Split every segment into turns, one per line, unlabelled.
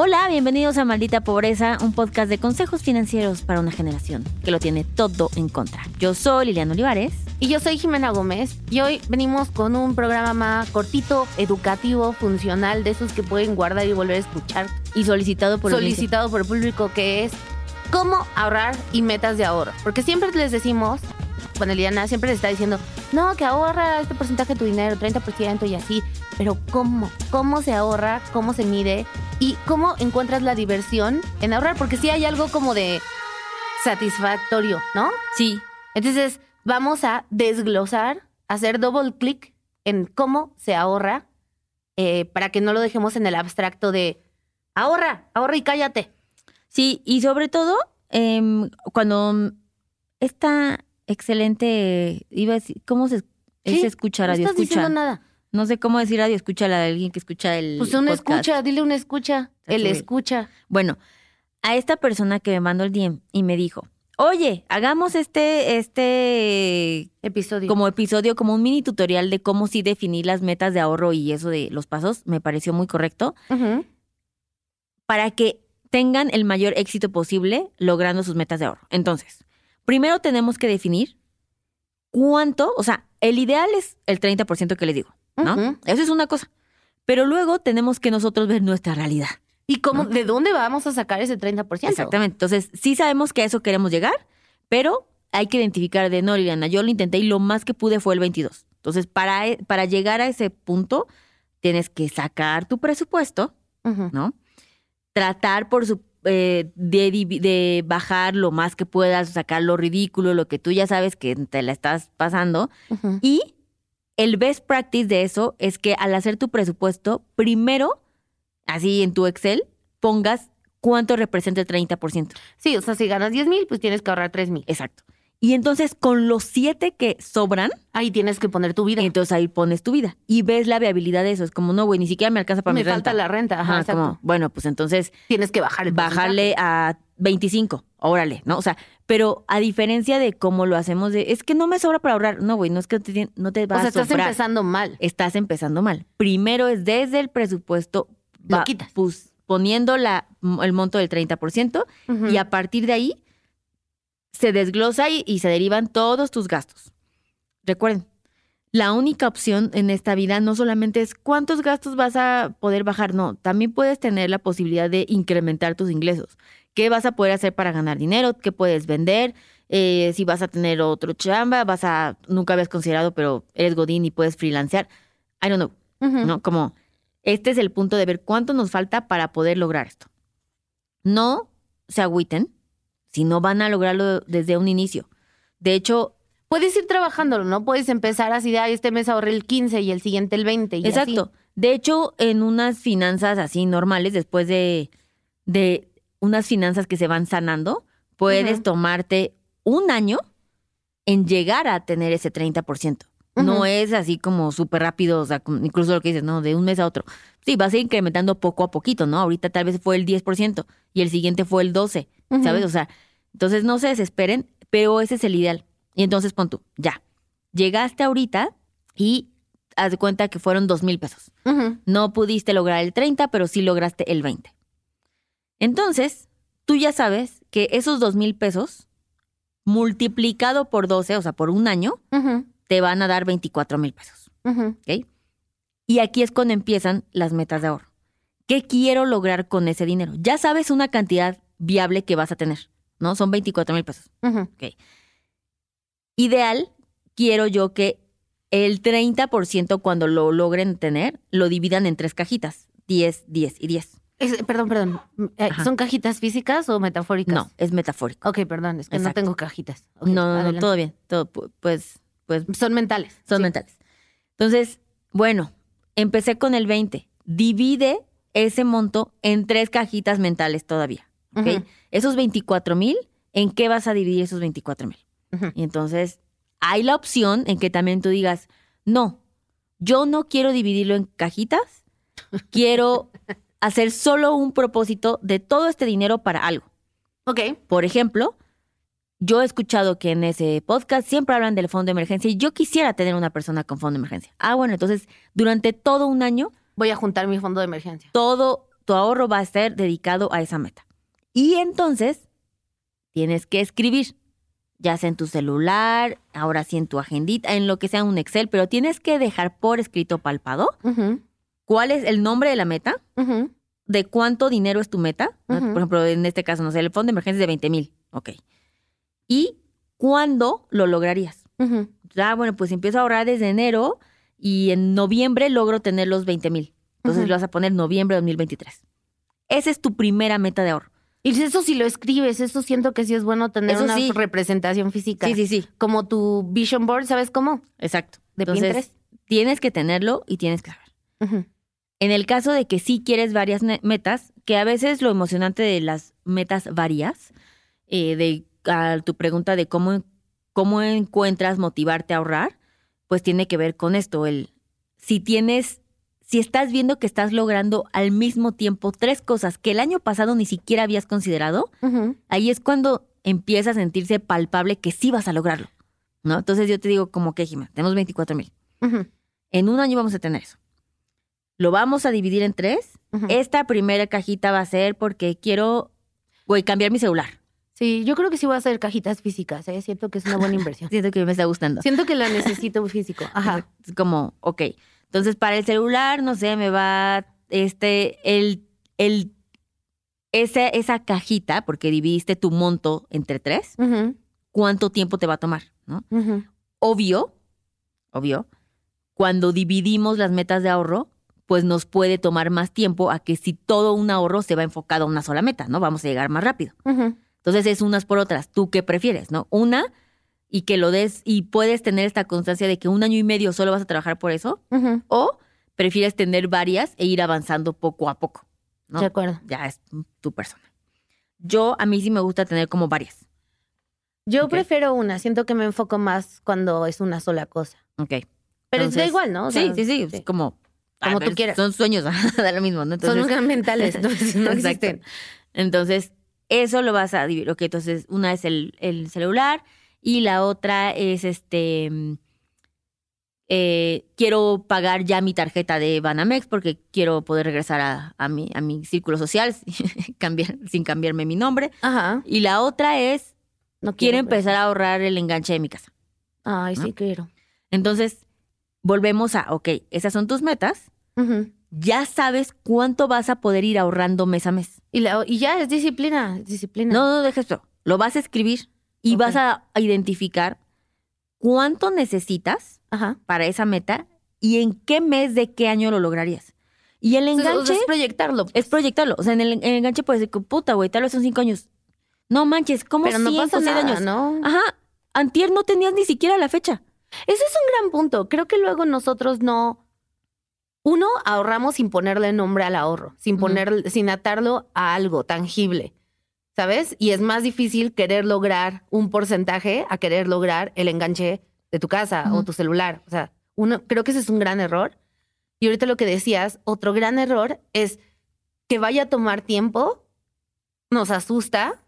Hola, bienvenidos a Maldita Pobreza, un podcast de consejos financieros para una generación que lo tiene todo en contra. Yo soy Liliana Olivares.
Y yo soy Jimena Gómez y hoy venimos con un programa más cortito, educativo, funcional, de esos que pueden guardar y volver a escuchar.
Y solicitado por
Solicitado por el público, que es cómo ahorrar y metas de ahorro. Porque siempre les decimos, bueno, Liliana siempre les está diciendo, no, que ahorra este porcentaje de tu dinero, 30% y así. Pero ¿cómo? ¿Cómo se ahorra? ¿Cómo se mide? ¿Y cómo encuentras la diversión en ahorrar? Porque sí hay algo como de satisfactorio, ¿no?
Sí.
Entonces, vamos a desglosar, hacer double clic en cómo se ahorra eh, para que no lo dejemos en el abstracto de ahorra, ahorra y cállate.
Sí, y sobre todo, em, cuando esta excelente, iba a decir, ¿cómo se, es
Sí,
escuchar
No
radio?
estás diciendo
Escucha.
nada.
No sé cómo decir radio, escucha la de alguien que escucha el
Pues una
podcast.
escucha, dile una escucha. El escucha.
Bueno, a esta persona que me mandó el DM y me dijo, oye, hagamos este, este
Episodio.
como episodio, como un mini tutorial de cómo sí definir las metas de ahorro y eso de los pasos, me pareció muy correcto, para que tengan el mayor éxito posible logrando sus metas de ahorro. Entonces, primero tenemos que definir cuánto, o sea, el ideal es el 30% que les digo, Eso es una cosa. Pero luego tenemos que nosotros ver nuestra realidad.
¿Y cómo,
¿No?
de dónde vamos a sacar ese 30%?
Exactamente. Entonces, sí sabemos que a eso queremos llegar, pero hay que identificar de no, Liliana, yo lo intenté y lo más que pude fue el 22. Entonces, para, e- para llegar a ese punto, tienes que sacar tu presupuesto. ¿no? Tratar por su, eh, de, bajar lo más que puedas, sacar lo ridículo, lo que tú ya sabes que te la estás pasando. Y el best practice de eso es que al hacer tu presupuesto, primero, así en tu Excel, pongas cuánto representa el 30%.
Sí, o sea, si ganas 10 mil, pues tienes que ahorrar 3 mil.
Exacto. Y entonces con los siete que sobran,
Ahí tienes que poner tu vida.
entonces ahí pones tu vida y ves la viabilidad de eso. Es como, no, güey, ni siquiera me alcanza para
Me
mi
falta
renta.
la renta. Ajá, exacto.
como, bueno, pues entonces
Tienes que bajar el
bajarle a 25, órale, ¿no? O sea, pero a diferencia de cómo lo hacemos, de, es que no me sobra para ahorrar. No, güey, no es que te- no te va.
O sea,
a
estás empezando mal.
Estás empezando mal. Primero es desde el presupuesto,
Lo
va-
quitas.
pues, poniendo la, el monto del 30%,
Ujú.
y a partir de ahí se desglosa y, y se derivan todos tus gastos. Recuerden, la única opción en esta vida no solamente es cuántos gastos vas a poder bajar, no, también puedes tener la posibilidad de incrementar tus ingresos. ¿Qué vas a poder hacer para ganar dinero? ¿Qué puedes vender? Eh, si vas a tener otro chamba, vas a, nunca habías considerado, pero eres godín y puedes freelancear. I don't know. ¿no? Como este es el punto de ver cuánto nos falta para poder lograr esto. No se agüiten si no van a lograrlo desde un inicio. De hecho,
Puedes ir trabajándolo, ¿no? Puedes empezar así de, ay, este mes ahorré el 15 y el siguiente el 20 y
exacto. De hecho, en unas finanzas así normales, después de, de unas finanzas que se van sanando, puedes tomarte un año en llegar a tener ese 30%. No
Ujú.
es así como súper rápido, o sea, incluso lo que dices, ¿no? De un mes a otro. Sí, vas a ir incrementando poco a poquito, ¿no? Ahorita tal vez fue el 10% y el siguiente fue el 12%,
Ujú.
¿sabes? O sea, entonces no se desesperen, pero ese es el ideal. Y entonces pon tú, ya. Llegaste ahorita y haz de cuenta que fueron dos mil pesos. No pudiste lograr el 30, pero sí lograste el 20. Entonces, tú ya sabes que esos dos mil pesos multiplicado por 12, o sea, por un año, te van a dar 24 mil pesos. ¿ok? Y aquí es cuando empiezan las metas de ahorro. ¿Qué quiero lograr con ese dinero? Ya sabes una cantidad viable que vas a tener, ¿no? Son 24 mil pesos.
Ujú.
Ideal, quiero yo que el 30% cuando lo logren tener, lo dividan en tres cajitas. 10, 10 y 10.
Es- perdón, perdón. Eh,
Ajá.
¿Son cajitas físicas o metafóricas?
No, es metafórico.
Ok, perdón, es que
Exacto.
no tengo cajitas.
No, no, no, todo bien. Todo, pu- pues, pues
Son mentales.
son
Sí.
mentales. Entonces, bueno, empecé con el 20. Divide ese monto en tres cajitas mentales todavía. ¿ok? Esos 24 mil, ¿en qué vas a dividir esos 24 mil? Y entonces, hay la opción en que también tú digas, no, yo no quiero dividirlo en cajitas, quiero hacer solo un propósito de todo este dinero para algo.
Ok.
Por ejemplo, yo he escuchado que en ese podcast siempre hablan del fondo de emergencia y yo quisiera tener una persona con fondo de emergencia. Ah, bueno, entonces durante todo un año,
Voy a juntar mi fondo de emergencia.
todo, tu ahorro va a ser dedicado a esa meta. Y entonces tienes que escribir, ya sea en tu celular, ahora sí en tu agendita, en lo que sea un Excel, pero tienes que dejar por escrito palpado cuál es el nombre de la meta, de cuánto dinero es tu meta. Por ejemplo, en este caso, no sé, el fondo de emergencia es de 20 mil. Ok. Y cuándo lo lograrías.
ujú.
Ah, bueno, pues empiezo a ahorrar desde enero y en noviembre logro tener los 20 mil. Entonces le vas a poner noviembre de 2023. Esa es tu primera meta de ahorro.
Y eso si lo escribes, eso siento que sí es bueno tener
Eso
una
sí.
representación física.
Sí, sí, sí.
Como tu vision board, ¿sabes cómo?
Exacto.
De
Entonces,
Pinterest.
tienes que tenerlo y tienes que saber.
Ujú.
En el caso de que sí quieres varias metas, que a veces lo emocionante de las metas varias, eh, de a tu pregunta de cómo, cómo encuentras motivarte a ahorrar, pues tiene que ver con esto, el si tienes, si estás viendo que estás logrando al mismo tiempo tres cosas que el año pasado ni siquiera habías considerado, ahí es cuando empieza a sentirse palpable que sí vas a lograrlo, ¿no? Entonces yo te digo como que, Jimena, tenemos 24 mil. En un año vamos a tener eso. Lo vamos a dividir en tres. Esta primera cajita va a ser porque quiero, güey, cambiar mi celular.
Sí, yo creo que sí voy a hacer cajitas físicas, ¿eh? Siento que es una buena inversión.
Siento que me está gustando.
Siento que la necesito físico. Ajá.
Es como, ok. Entonces, para el celular, no sé, me va este, el, el, esa, esa cajita, porque dividiste tu monto entre tres, ¿cuánto tiempo te va a tomar? ¿no? Obvio, obvio, cuando dividimos las metas de ahorro, pues nos puede tomar más tiempo a que si todo un ahorro se va enfocado a una sola meta, ¿no? Vamos a llegar más rápido. Entonces es unas por otras. ¿Tú qué prefieres, no? Una y que lo des y puedes tener esta constancia de que un año y medio solo vas a trabajar por eso o prefieres tener varias e ir avanzando poco a poco, ¿no?
De acuerdo.
Ya es tu persona. Yo a mí sí me gusta tener como varias.
Yo prefiero una, siento que me enfoco más cuando es una sola cosa.
Ok.
Pero
Entonces,
da igual, ¿no? O
sí,
sea,
sí, sí, es como
Como tú quieras.
Son sueños, da lo mismo, ¿no? Entonces,
Son mentales, no, no
Exacto.
existen.
Entonces, eso lo vas a dividir. Ok, entonces una es el, el celular y la otra es este. mm, eh, quiero pagar ya mi tarjeta de Banamex porque quiero poder regresar a, a mi, a mi círculo social cambiar, sin cambiarme mi nombre.
Ajá.
Y la otra es
No
quiero
quiero
empezar a ahorrar el enganche de mi casa.
Ay,
¿no?
sí quiero.
Entonces, volvemos a, ok, esas son tus metas. Ya sabes cuánto vas a poder ir ahorrando mes a mes.
y, la- y ya es disciplina, disciplina.
No, no dejes esto. Lo vas a escribir y vas a identificar cuánto necesitas
Ajá.
para esa meta y en qué mes de qué año lo lograrías. Y el
O sea,
enganche
es proyectarlo.
es proyectarlo. O sea, en el, en el enganche puede ser que, puta, güey, tal vez son cinco años. No manches, ¿cómo
pero no pasa nada,
años?
¿no?
Ajá, antier no tenías ni siquiera la fecha.
Ese es un gran punto. Creo que luego nosotros no. Uno, ahorramos sin ponerle nombre al ahorro, sin poner, sin atarlo a algo tangible. ¿Sabes? Y es más difícil querer lograr un porcentaje a querer lograr el enganche de tu casa o tu celular. O sea, uno, creo que ese es un gran error. Y ahorita lo que decías, otro gran error es que vaya a tomar tiempo, nos asusta,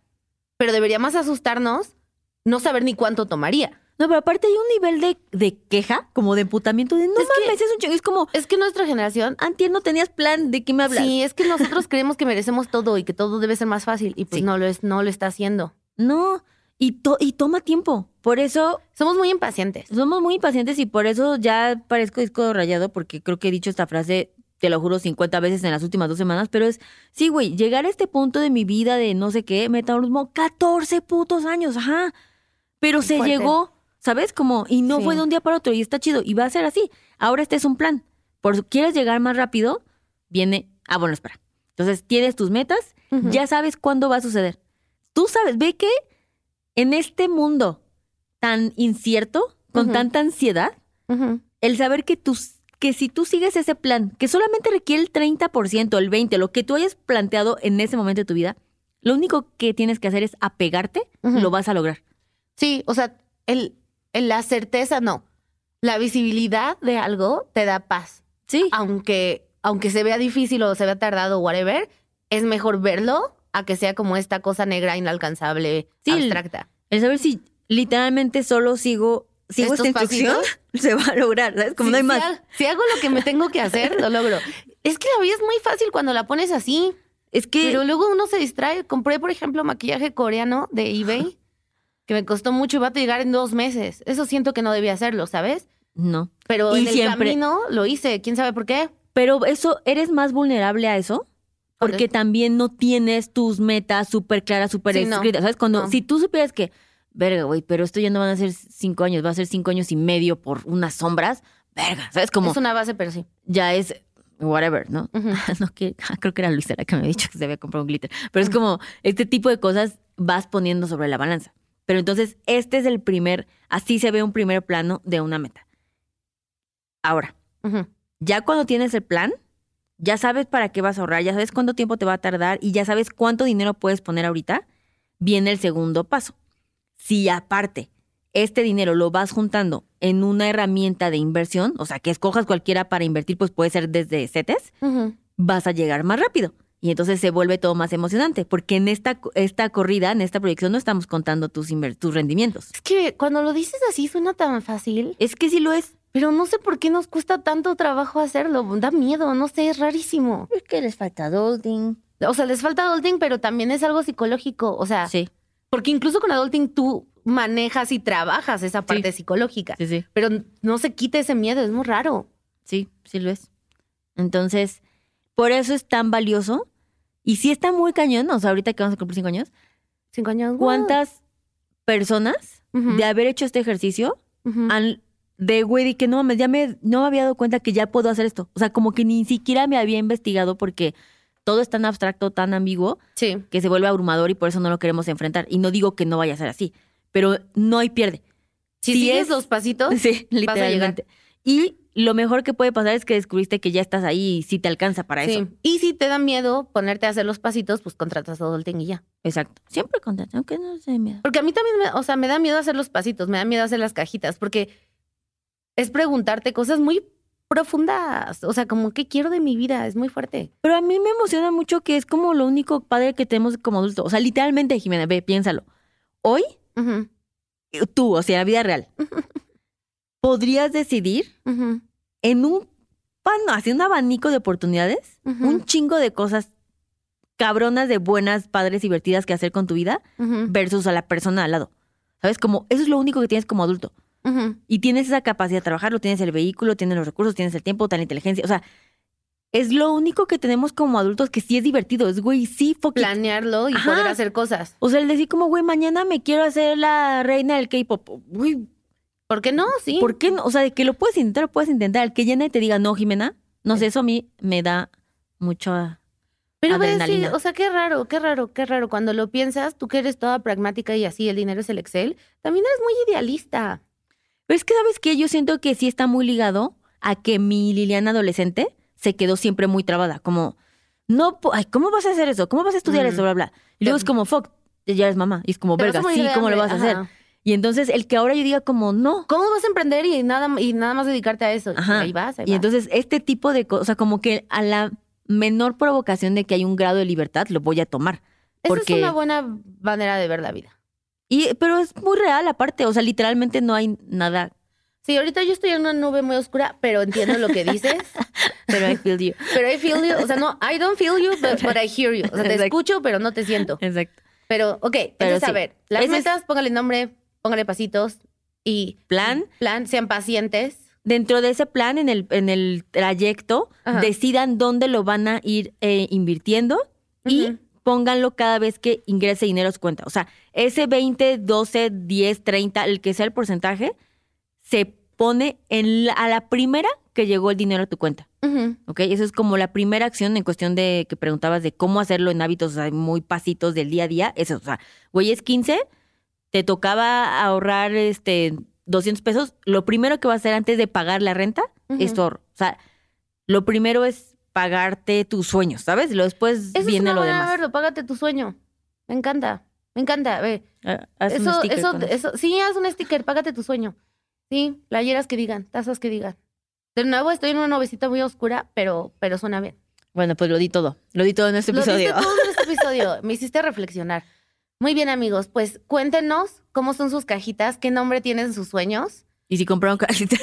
pero debería más asustarnos no saber ni cuánto tomaría.
No, pero aparte hay un nivel de, de queja, como de emputamiento, de no
Es que-
mames, es un chingo. Es como,
Es que nuestra generación
antier no tenías plan, ¿de qué me hablas?
Sí, es que nosotros creemos que merecemos todo y que todo debe ser más fácil y pues
Sí.
no lo es, no lo está haciendo.
No, y, to- y toma tiempo. Por eso
Somos muy impacientes.
somos muy impacientes y por eso ya parezco disco rayado, porque creo que he dicho esta frase, te lo juro, 50 veces en las últimas dos semanas, pero es, sí, güey, llegar a este punto de mi vida de no sé qué, metabolismo, 14 putos años, ajá. Pero se
Fuerte.
llegó, ¿sabes? Como, y no
Sí.
fue de un día para otro y está chido y va a ser así. Ahora este es un plan. Por si quieres llegar más rápido, viene, ah, bueno, espera. Entonces tienes tus metas, ya sabes cuándo va a suceder. Tú sabes, ve que en este mundo tan incierto, con tanta ansiedad, el saber que tú, que si tú sigues ese plan, que solamente requiere el 30%, el 20%, lo que tú hayas planteado en ese momento de tu vida, lo único que tienes que hacer es apegarte, lo vas a lograr.
Sí, o sea, el- la certeza no. La visibilidad de algo te da paz.
Sí.
Aunque, aunque se vea difícil o se vea tardado o whatever, es mejor verlo a que sea como esta cosa negra inalcanzable,
Sí, el-
abstracta.
El saber si literalmente solo sigo sigo esta instrucción, se va a lograr, ¿sabes? Como
Sí,
no hay
si
más.
ha- Si hago lo que me tengo que hacer, lo logro. Es que la vida es muy fácil cuando la pones así.
Es que
Pero luego uno se distrae. Compré, por ejemplo, maquillaje coreano de eBay, que me costó mucho y va a llegar en dos meses. Eso siento que no debía hacerlo, ¿sabes?
no.
Pero
Y
en el
siempre-
camino lo hice. ¿Quién sabe por qué?
Pero eso, ¿eres más vulnerable a eso? Porque también no tienes tus metas súper claras, súper
Sí, no.
escritas. ¿Sabes? Cuando,
No.
si tú supieras que, verga, güey, pero esto ya no van a ser cinco años, va a ser cinco años y medio por unas sombras, verga, ¿sabes? Como
Es una base, pero sí.
ya es whatever, ¿no?
Ujú.
no que, ah, creo que era Luisa la que me había dicho que se había comprado un glitter. Pero es como este tipo de cosas vas poniendo sobre la balanza. Pero entonces, este es el primer, así se ve un primer plano de una meta. Ahora, ya cuando tienes el plan, ya sabes para qué vas a ahorrar, ya sabes cuánto tiempo te va a tardar y ya sabes cuánto dinero puedes poner ahorita, viene el segundo paso. Si aparte este dinero lo vas juntando en una herramienta de inversión, o sea, que escojas cualquiera para invertir, pues puede ser desde CETES, vas a llegar más rápido. Y entonces se vuelve todo más emocionante, porque en esta, esta corrida, en esta proyección, no estamos contando tus, tus rendimientos.
Es que cuando lo dices así suena tan fácil,
Es que sí lo es.
pero no sé por qué nos cuesta tanto trabajo hacerlo. Da miedo, no sé, es rarísimo.
Es que les falta adulting.
O sea, les falta adulting, pero también es algo psicológico. O sea,
Sí,
porque incluso con adulting tú manejas y trabajas esa parte psicológica.
sí, sí.
Pero no se quita ese miedo, es muy raro.
Sí, sí lo es. Entonces, por eso es tan valioso. Y sí está muy cañón, o sea, ahorita que vamos a cumplir cinco años,
Cinco años.
¿cuántas personas de haber hecho este ejercicio han, de güey, de que no mames, ya me, no me había dado cuenta que ya puedo hacer esto? O sea, como que ni siquiera me había investigado porque todo es tan abstracto, tan ambiguo,
Sí.
que se vuelve abrumador y por eso no lo queremos enfrentar. Y no digo que no vaya a ser así, pero no hay pierde.
Si,
Si
sigues
es-
los pasitos,
Sí,
vas a llegar.
literalmente. Y lo mejor que puede pasar es que descubriste que ya estás ahí y sí te alcanza para
sí.
eso.
Y si te da miedo ponerte a hacer los pasitos, pues contratas a adulting y ya.
Exacto. Siempre contento, aunque no se me da.
Porque a mí también, me, o sea, me da miedo hacer los pasitos, me da miedo hacer las cajitas, porque es preguntarte cosas muy profundas. O sea, como, ¿qué quiero de mi vida? Es muy fuerte.
Pero a mí me emociona mucho que es como lo único padre que tenemos como adulto. O sea, literalmente, Jimena, ve, piénsalo. Hoy, tú, o sea, la vida real, podrías decidir en un pan, así un abanico de oportunidades, un chingo de cosas cabronas de buenas, padres, divertidas que hacer con tu vida versus a la persona al lado. ¿Sabes? Como eso es lo único que tienes como adulto. Y tienes esa capacidad de trabajarlo, tienes el vehículo, tienes los recursos, tienes el tiempo, la inteligencia. O sea, es lo único que tenemos como adultos que sí es divertido. Es, güey, sí, it.
Planearlo y
Ajá.
poder hacer cosas.
O sea, el decir como, güey, mañana me quiero hacer la reina del K-pop. Güey,
¿Por qué no? Sí.
¿por qué no? O sea, de que lo puedes intentar, lo puedes intentar. El que llena y te diga, no, Jimena, no sé, eso a mí me da mucho...
Pero ves, sí, o sea, qué raro, qué raro, qué raro. Cuando lo piensas, tú que eres toda pragmática y así, el dinero es el Excel, también eres muy idealista.
Pero es que, ¿sabes qué? Yo siento que sí está muy ligado a que mi Liliana adolescente se quedó siempre muy trabada. Como, no, ay, ¿cómo vas a hacer eso? ¿Cómo vas a estudiar
Mm.
eso? Bla, bla. Y luego es como, fuck, ya eres mamá. Y es como, verga, sí, ¿cómo lo vas a hacer? Y entonces el que ahora yo diga como, no.
¿Cómo vas a emprender y nada, y nada más dedicarte a eso?
Ajá.
Ahí vas, ahí
Y
vas.
entonces este tipo de cosas, o sea, como que a la menor provocación de que hay un grado de libertad, lo voy a tomar.
Esa es una buena manera de ver la vida.
Y, pero es muy real aparte, o sea, literalmente no hay nada.
Sí, ahorita yo estoy en una nube muy oscura, pero entiendo lo que dices.
Pero I feel you.
pero I feel you. O sea, no, I don't feel you, but, but I hear you. O sea, te
Exacto.
escucho, pero no te siento.
Exacto.
Pero, ok,
Pero
entonces, a ver, las
Ese es-
metas, póngale nombre, póngale pasitos y
Plan,
plan, sean pacientes.
dentro de ese plan, en el, en el trayecto,
Ajá.
decidan dónde lo van a ir eh, invirtiendo y pónganlo cada vez que ingrese dinero a su cuenta. O sea, ese 20, 12, 10, 30, el que sea el porcentaje, se pone en la- a la primera que llegó el dinero a tu cuenta.
Ujú.
¿Ok? Eso es como la primera acción en cuestión de que preguntabas de cómo hacerlo en hábitos o sea, muy pasitos del día a día. Eso, o sea, güey, es 15, te tocaba ahorrar este 200 pesos. Lo primero que vas a hacer antes de pagar la renta es
Ujú.
tu ahorro. O sea, lo primero es pagarte tus sueños, ¿sabes? Lo después
Eso es
viene
una
lo
buena
demás.
verlo, págate tu sueño. Me encanta, me encanta. Ve,
Ah, haz un
eso,
sticker
eso,
con
eso, sí, haz un sticker, págate tu sueño. Sí, playeras que digan, tazas que digan. De nuevo, estoy en una novecita muy oscura, pero, pero suena bien.
Bueno, pues lo di todo. Lo di todo en este
Lo
episodio.
diste todo en este episodio. Me hiciste reflexionar. Muy bien, amigos. Pues cuéntenos cómo son sus cajitas, qué nombre tienen sus sueños.
¿Y si compraron cajitas?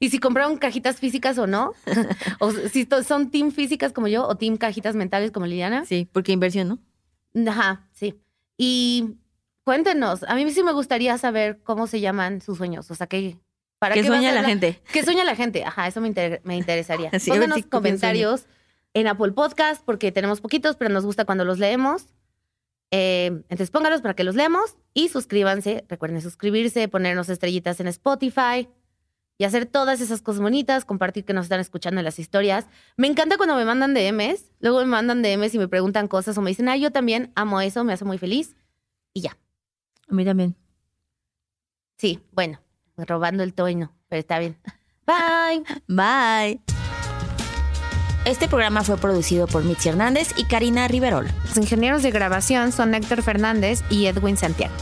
¿Y si compraron cajitas físicas o no? o si son team físicas como yo o team cajitas mentales como Liliana.
sí, porque inversión, ¿no?
Ajá, sí. Y cuéntenos, a mí sí me gustaría saber cómo se llaman sus sueños. O sea, ¿qué, para
¿Qué
qué
sueña la gente?
¿Qué sueña la gente? Ajá, eso me, inter- me interesaría.
Sí,
Pónganos
si- qué
comentarios en Apple Podcast porque tenemos poquitos, pero nos gusta cuando los leemos. Eh, entonces póngalos para que los leamos y suscríbanse. Recuerden suscribirse, ponernos estrellitas en Spotify y hacer todas esas cosas bonitas, compartir que nos están escuchando en las historias. Me encanta cuando me mandan DMs, luego me mandan DMs y me preguntan cosas o me dicen, ah, yo también amo eso, me hace muy feliz. Y ya.
A mí también.
Sí, bueno, robando el toino, pero está bien. Bye.
Bye. Este programa fue producido por Mitzi Hernández y Karina Riverol.
Los ingenieros de grabación son Héctor Fernández y Edwin Santiago.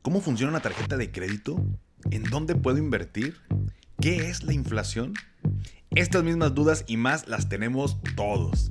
¿Cómo funciona una tarjeta de crédito? ¿En dónde puedo invertir? ¿Qué es la inflación? Estas mismas dudas y más las tenemos todos.